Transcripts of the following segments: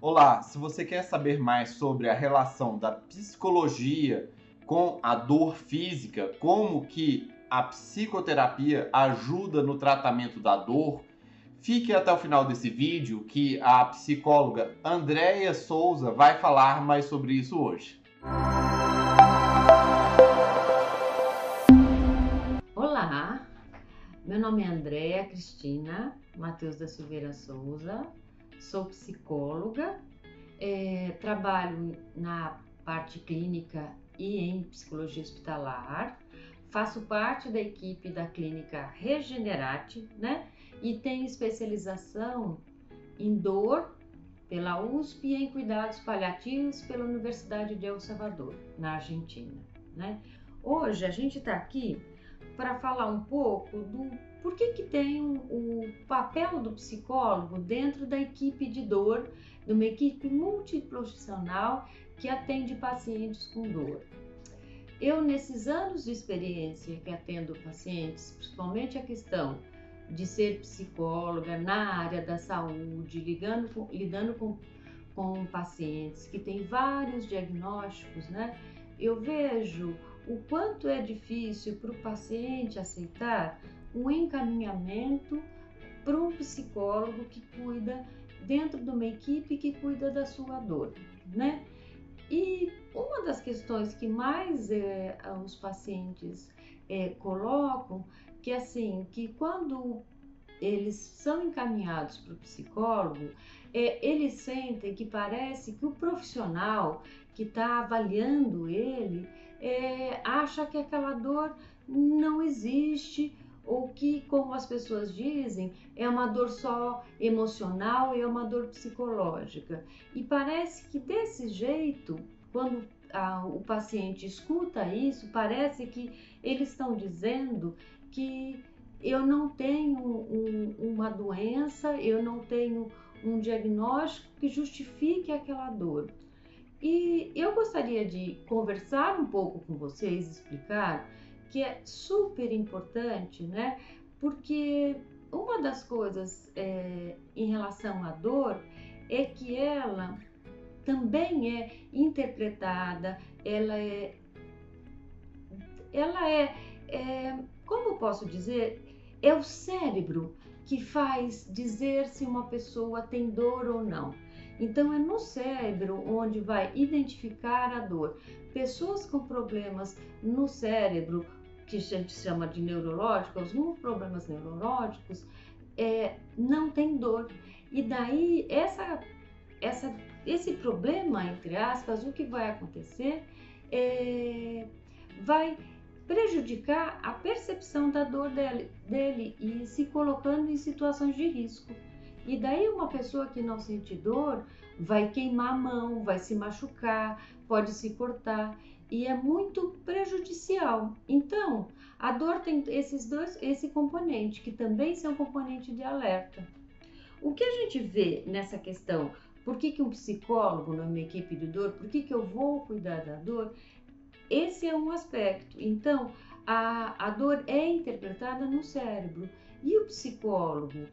Olá, se você quer saber mais sobre a relação da psicologia com a dor física, como que a psicoterapia ajuda no tratamento da dor, fique até o final desse vídeo que a psicóloga Andréia Souza vai falar mais sobre isso hoje. Olá, meu nome é Andréia Cristina Matheus da Silveira Souza, sou psicóloga, é, trabalho na parte clínica e em psicologia hospitalar, faço parte da equipe da clínica Regenerate, né? E tenho especialização em dor pela USP e em cuidados paliativos pela Universidade de El Salvador, na Argentina, né? Hoje a gente está aqui para falar um pouco do por que, que tem o papel do psicólogo dentro da equipe de dor, de uma equipe multiprofissional que atende pacientes com dor. Eu, nesses anos de experiência que atendo pacientes, principalmente a questão de ser psicóloga na área da saúde, ligando com, lidando com, com pacientes que têm vários diagnósticos, né? Eu vejo o quanto é difícil para o paciente aceitar um encaminhamento para um psicólogo que cuida dentro de uma equipe que cuida da sua dor, né? E uma das questões que mais é, os pacientes é, colocam, que assim, que quando eles são encaminhados para o psicólogo, é, eles sentem que parece que o profissional que está avaliando ele é, acha que aquela dor não existe ou que, como as pessoas dizem, é uma dor só emocional e é uma dor psicológica. E parece que desse jeito, quando a, o paciente escuta isso, parece que eles estão dizendo que eu não tenho um, uma doença, eu não tenho um diagnóstico que justifique aquela dor. E eu gostaria de conversar um pouco com vocês, explicar que é super importante, né? Porque uma das coisas é, em relação à dor é que ela também é interpretada, ela é, ela é, é como posso dizer, é o cérebro que faz dizer se uma pessoa tem dor ou não. Então, é no cérebro onde vai identificar a dor. Pessoas com problemas no cérebro, que a gente chama de neurológicos, alguns problemas neurológicos, é, não tem dor. E daí, essa, essa, esse problema, entre aspas, o que vai acontecer é, vai prejudicar a percepção da dor dele, dele e se colocando em situações de risco. E daí uma pessoa que não sente dor vai queimar a mão, vai se machucar, pode se cortar e é muito prejudicial. Então, a dor tem esses dois, esse componente que também são componente de alerta. O que a gente vê nessa questão? Por que, que um psicólogo numa equipe de dor? Por que, que eu vou cuidar da dor? Esse é um aspecto. Então, a, a dor é interpretada no cérebro e o psicólogo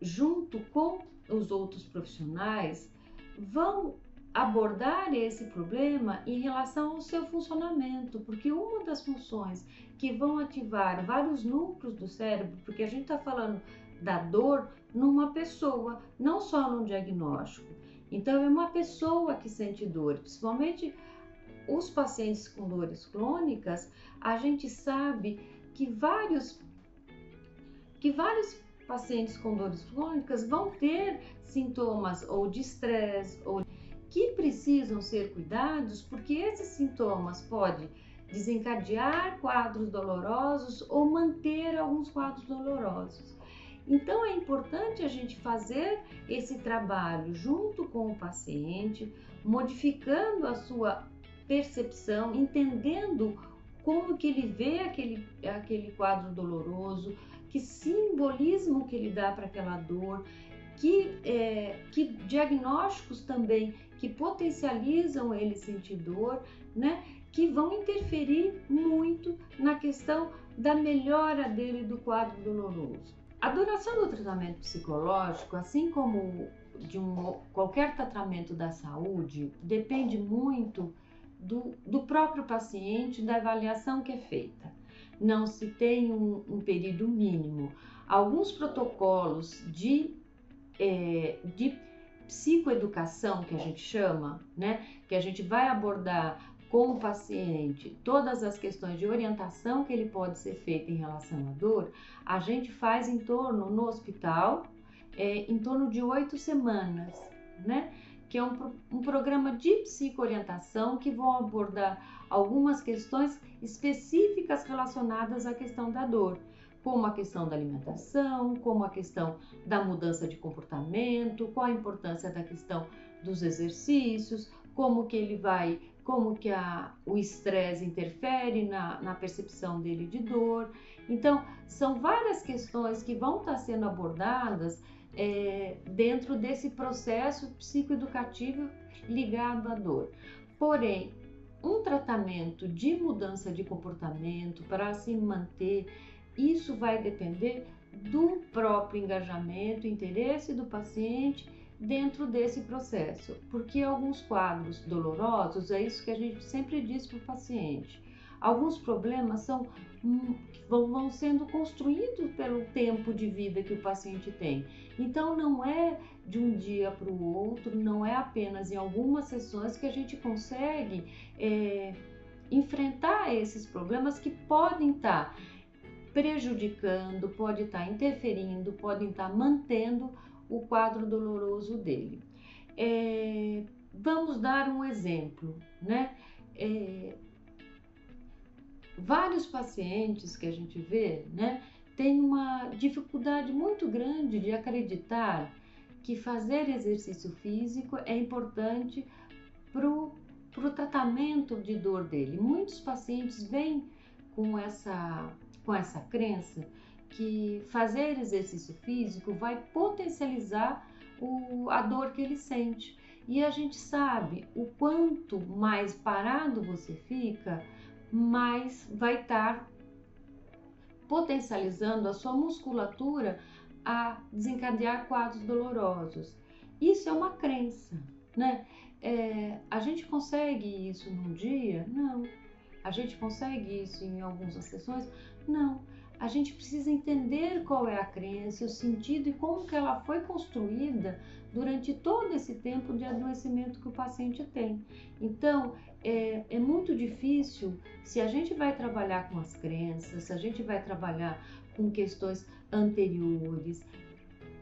junto com os outros profissionais, vão abordar esse problema em relação ao seu funcionamento, porque uma das funções que vão ativar vários núcleos do cérebro, porque a gente está falando da dor numa pessoa, não só num diagnóstico. Então, é uma pessoa que sente dor, principalmente os pacientes com dores crônicas, a gente sabe que vários que vários pacientes com dores crônicas vão ter sintomas ou de estresse ou que precisam ser cuidados, porque esses sintomas podem desencadear quadros dolorosos ou manter alguns quadros dolorosos. Então é importante a gente fazer esse trabalho junto com o paciente, modificando a sua percepção, entendendo como que ele vê aquele, aquele quadro doloroso, que simbolismo que ele dá para aquela dor, que, é, que diagnósticos também que potencializam ele sentir dor, né? Que vão interferir muito na questão da melhora dele do quadro doloroso. A duração do tratamento psicológico, assim como de um, qualquer tratamento da saúde depende muito do, do próprio paciente, da avaliação que é feita. Não se tem um, um período mínimo. Alguns protocolos de, é, de psicoeducação, que a gente chama, né, que a gente vai abordar com o paciente todas as questões de orientação que ele pode ser feita em relação à dor, a gente faz em torno, no hospital, é, em torno de oito semanas, né? Que é um, um programa de psicoorientação que vão abordar algumas questões específicas relacionadas à questão da dor, como a questão da alimentação, como a questão da mudança de comportamento, qual a importância da questão dos exercícios, como que ele vai como que a, o estresse interfere na, na, percepção dele de dor. Então, são várias questões que vão estar sendo abordadas é, dentro desse processo psicoeducativo ligado à dor. Porém, um tratamento de mudança de comportamento para se manter, isso vai depender do próprio engajamento, interesse do paciente dentro desse processo, porque alguns quadros dolorosos, é isso que a gente sempre diz para o paciente. Alguns problemas são hum, vão, sendo construídos pelo tempo de vida que o paciente tem. Então não é de um dia para o outro, não é apenas em algumas sessões que a gente consegue é, enfrentar esses problemas que podem estar tá prejudicando, pode estar tá interferindo, podem estar tá mantendo o quadro doloroso dele. É, vamos dar um exemplo, né? É, vários pacientes que a gente vê, né, têm uma dificuldade muito grande de acreditar que fazer exercício físico é importante para o tratamento de dor dele. Muitos pacientes vêm com essa, com essa crença que fazer exercício físico vai potencializar o, a dor que ele sente. E a gente sabe o quanto mais parado você fica, mais vai estar potencializando a sua musculatura a desencadear quadros dolorosos. Isso é uma crença, né? É, a gente consegue isso num dia? Não. A gente consegue isso em algumas sessões? Não a gente precisa entender qual é a crença, o sentido e como que ela foi construída durante todo esse tempo de adoecimento que o paciente tem. Então, é, é muito difícil se a gente vai trabalhar com as crenças, se a gente vai trabalhar com questões anteriores,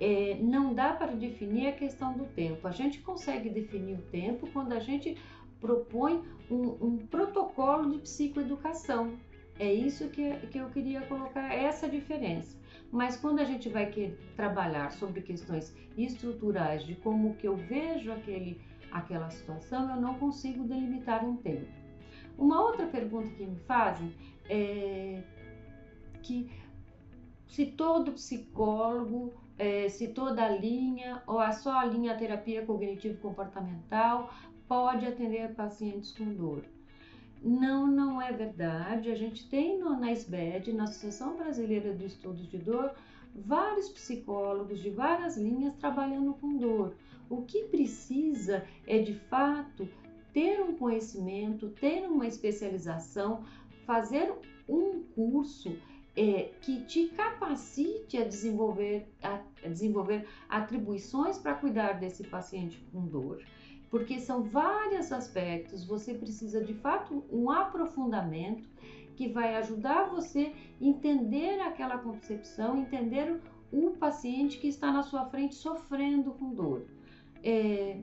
é, não dá para definir a questão do tempo. A gente consegue definir o tempo quando a gente propõe um, um protocolo de psicoeducação, é isso que, que eu queria colocar, essa diferença. Mas quando a gente vai trabalhar sobre questões estruturais de como que eu vejo aquele, aquela situação, eu não consigo delimitar um tempo. Uma outra pergunta que me fazem é que se todo psicólogo, é, se toda linha, ou a só a linha terapia cognitivo-comportamental pode atender pacientes com dor. Não, não é verdade. A gente tem no, na SBED, na Associação Brasileira de Estudos de Dor, vários psicólogos de várias linhas trabalhando com dor. O que precisa é de fato ter um conhecimento, ter uma especialização, fazer um curso é, que te capacite a desenvolver, a, a desenvolver atribuições para cuidar desse paciente com dor porque são vários aspectos. Você precisa de fato um aprofundamento que vai ajudar você entender aquela concepção, entender o paciente que está na sua frente sofrendo com dor. É,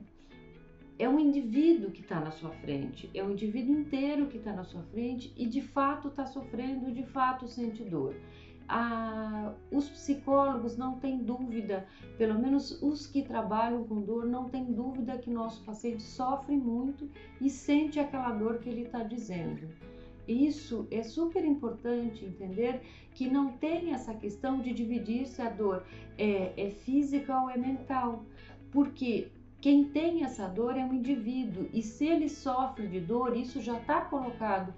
é um indivíduo que está na sua frente, é um indivíduo inteiro que está na sua frente e de fato está sofrendo, de fato sente dor a, os psicólogos não têm dúvida, pelo menos os que trabalham com dor, não têm dúvida que nosso paciente sofre muito e sente aquela dor que ele está dizendo. Isso é super importante entender que não tem essa questão de dividir se a dor é, é física ou é mental, porque quem tem essa dor é um indivíduo e se ele sofre de dor, isso já está colocado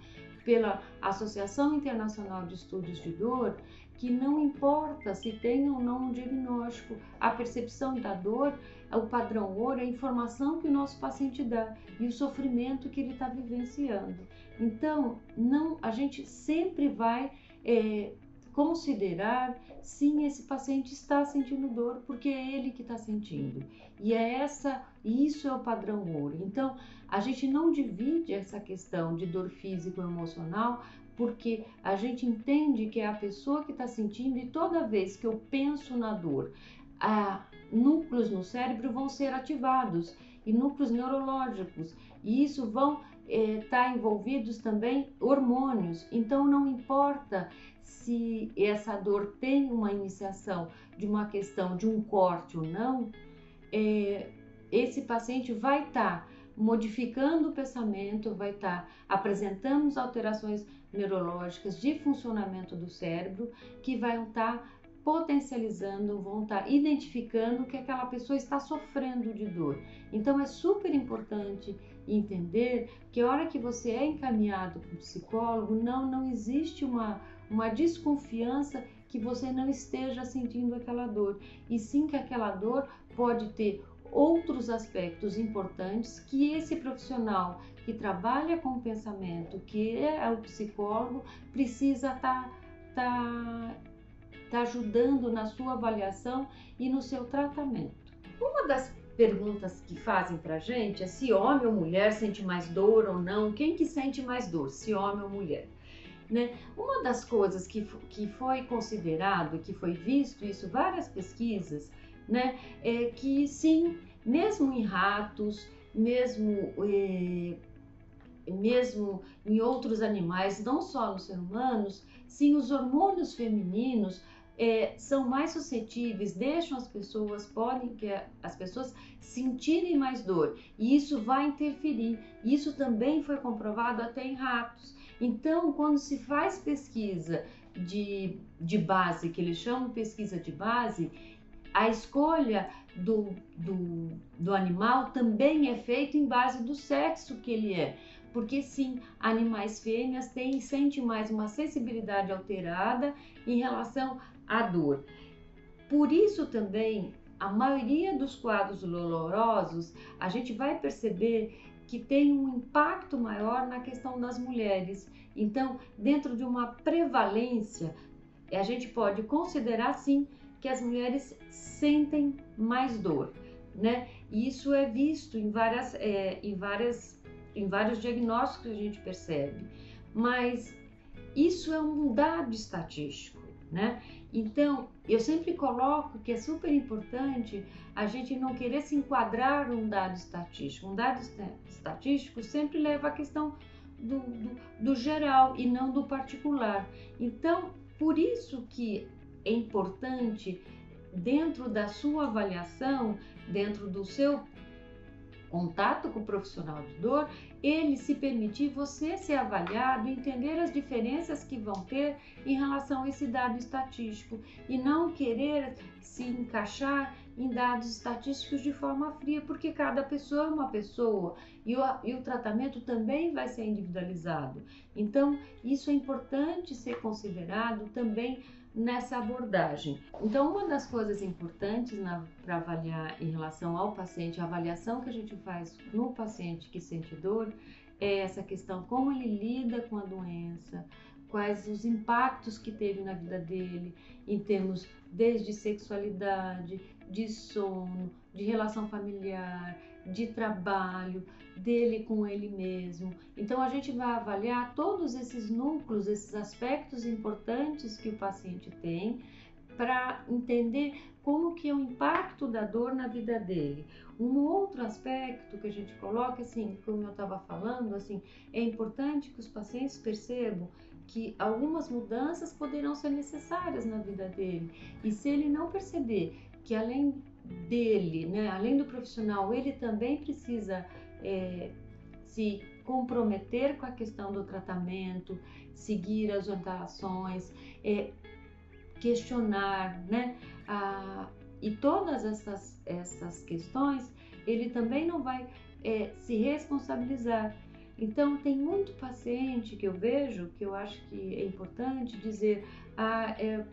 pela Associação Internacional de Estudos de Dor, que não importa se tem ou não um diagnóstico, a percepção da dor, o padrão ouro, é a informação que o nosso paciente dá e o sofrimento que ele está vivenciando. Então, não, a gente sempre vai é, considerar sim esse paciente está sentindo dor porque é ele que está sentindo. E é essa isso é o padrão ouro. Então a gente não divide essa questão de dor físico emocional porque a gente entende que é a pessoa que está sentindo e toda vez que eu penso na dor a, núcleos no cérebro vão ser ativados e núcleos neurológicos. E isso vão estar é, tá envolvidos também hormônios. Então não importa se essa dor tem uma iniciação de uma questão de um corte ou não, é, esse paciente vai estar tá modificando o pensamento, vai estar apresentando alterações neurológicas de funcionamento do cérebro que vão estar potencializando, vão estar identificando que aquela pessoa está sofrendo de dor. Então é super importante entender que a hora que você é encaminhado para o psicólogo, não, não existe uma uma desconfiança que você não esteja sentindo aquela dor, e sim que aquela dor pode ter outros aspectos importantes que esse profissional que trabalha com o pensamento, que é o psicólogo, precisa estar tá, tá, tá ajudando na sua avaliação e no seu tratamento. Uma das perguntas que fazem pra gente é se homem ou mulher sente mais dor ou não. Quem que sente mais dor, se homem ou mulher? Né? Uma das coisas que, que foi considerado, que foi visto isso várias pesquisas, né, é que sim, mesmo em ratos, mesmo, é, mesmo em outros animais, não só nos seres humanos, sim, os hormônios femininos é, são mais suscetíveis, deixam as pessoas, podem que as pessoas sentirem mais dor e isso vai interferir. Isso também foi comprovado até em ratos. Então, quando se faz pesquisa de, de base, que eles chamam pesquisa de base, a escolha do, do, do animal também é feita em base do sexo que ele é. Porque sim, animais fêmeas têm, sentem mais uma sensibilidade alterada em relação à dor. Por isso também, a maioria dos quadros dolorosos, a gente vai perceber que tem um impacto maior na questão das mulheres. Então, dentro de uma prevalência, a gente pode considerar sim que as mulheres sentem mais dor, né? E isso é visto em várias, é, em várias, em vários diagnósticos que a gente percebe. Mas isso é um dado estatístico, né? Então, eu sempre coloco que é super importante a gente não querer se enquadrar um dado estatístico. Um dado estatístico sempre leva à questão do, do, do geral e não do particular. Então, por isso que é importante, dentro da sua avaliação, dentro do seu contato com o profissional de dor, ele se permitir você ser avaliado, entender as diferenças que vão ter em relação a esse dado estatístico e não querer se encaixar em dados estatísticos de forma fria, porque cada pessoa é uma pessoa e o, e o tratamento também vai ser individualizado. Então, isso é importante ser considerado também nessa abordagem. Então, uma das coisas importantes para avaliar em relação ao paciente, a avaliação que a gente faz no paciente que sente dor, é essa questão como ele lida com a doença, quais os impactos que teve na vida dele, em termos desde sexualidade, de sono, de relação familiar, de trabalho, dele com ele mesmo. Então a gente vai avaliar todos esses núcleos, esses aspectos importantes que o paciente tem para entender como que é o impacto da dor na vida dele. Um outro aspecto que a gente coloca, assim, como eu estava falando, assim, é importante que os pacientes percebam que algumas mudanças poderão ser necessárias na vida dele. E se ele não perceber que além dele, né, além do profissional, ele também precisa é, se comprometer com a questão do tratamento, seguir as orientações, é, questionar, né? Ah, e todas essas, essas questões, ele também não vai é, se responsabilizar. Então, tem muito paciente que eu vejo que eu acho que é importante dizer: ah, é,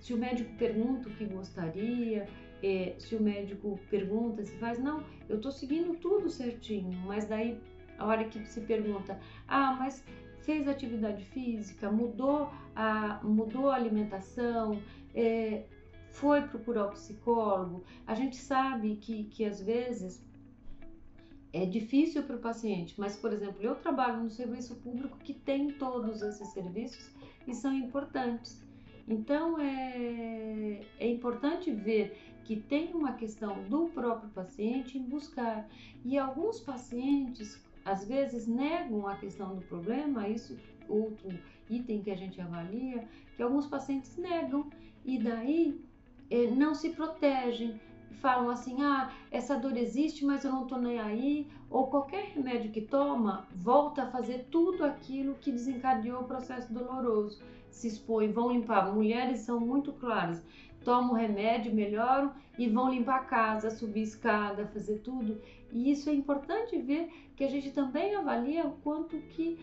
se o médico pergunta o que gostaria, é, se o médico pergunta, se faz, não, eu estou seguindo tudo certinho, mas daí a hora que se pergunta, ah, mas fez atividade física, mudou a, mudou a alimentação, é, foi procurar o psicólogo, a gente sabe que, que às vezes é difícil para o paciente, mas, por exemplo, eu trabalho no serviço público que tem todos esses serviços e são importantes. Então, é, é importante ver que tem uma questão do próprio paciente em buscar. E alguns pacientes, às vezes, negam a questão do problema, isso outro item que a gente avalia, que alguns pacientes negam e daí é, não se protegem falam assim: ah, essa dor existe, mas eu não tô nem aí, ou qualquer remédio que toma volta a fazer tudo aquilo que desencadeou o processo doloroso. Se expõe, vão limpar. Mulheres são muito claras: tomam remédio, melhoram e vão limpar a casa, subir escada, fazer tudo. E isso é importante ver que a gente também avalia o quanto que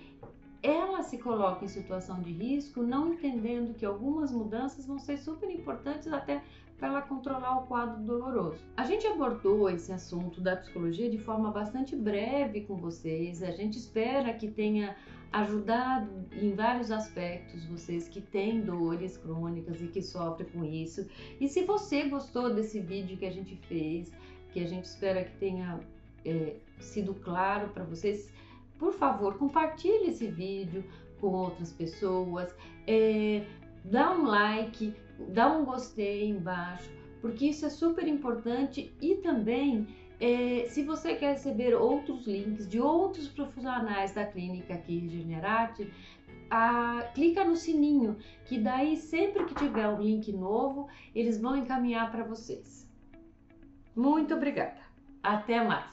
ela se coloca em situação de risco, não entendendo que algumas mudanças vão ser super importantes até para ela controlar o quadro doloroso. A gente abordou esse assunto da psicologia de forma bastante breve com vocês. A gente espera que tenha ajudado em vários aspectos vocês que têm dores crônicas e que sofrem com isso. E se você gostou desse vídeo que a gente fez, que a gente espera que tenha é, sido claro para vocês, por favor, compartilhe esse vídeo com outras pessoas, é, dá um like, dá um gostei embaixo, porque isso é super importante e também é, se você quer receber outros links de outros profissionais da clínica aqui Regenerate, a, clica no sininho, que daí sempre que tiver um link novo, eles vão encaminhar para vocês. Muito obrigada. Até mais.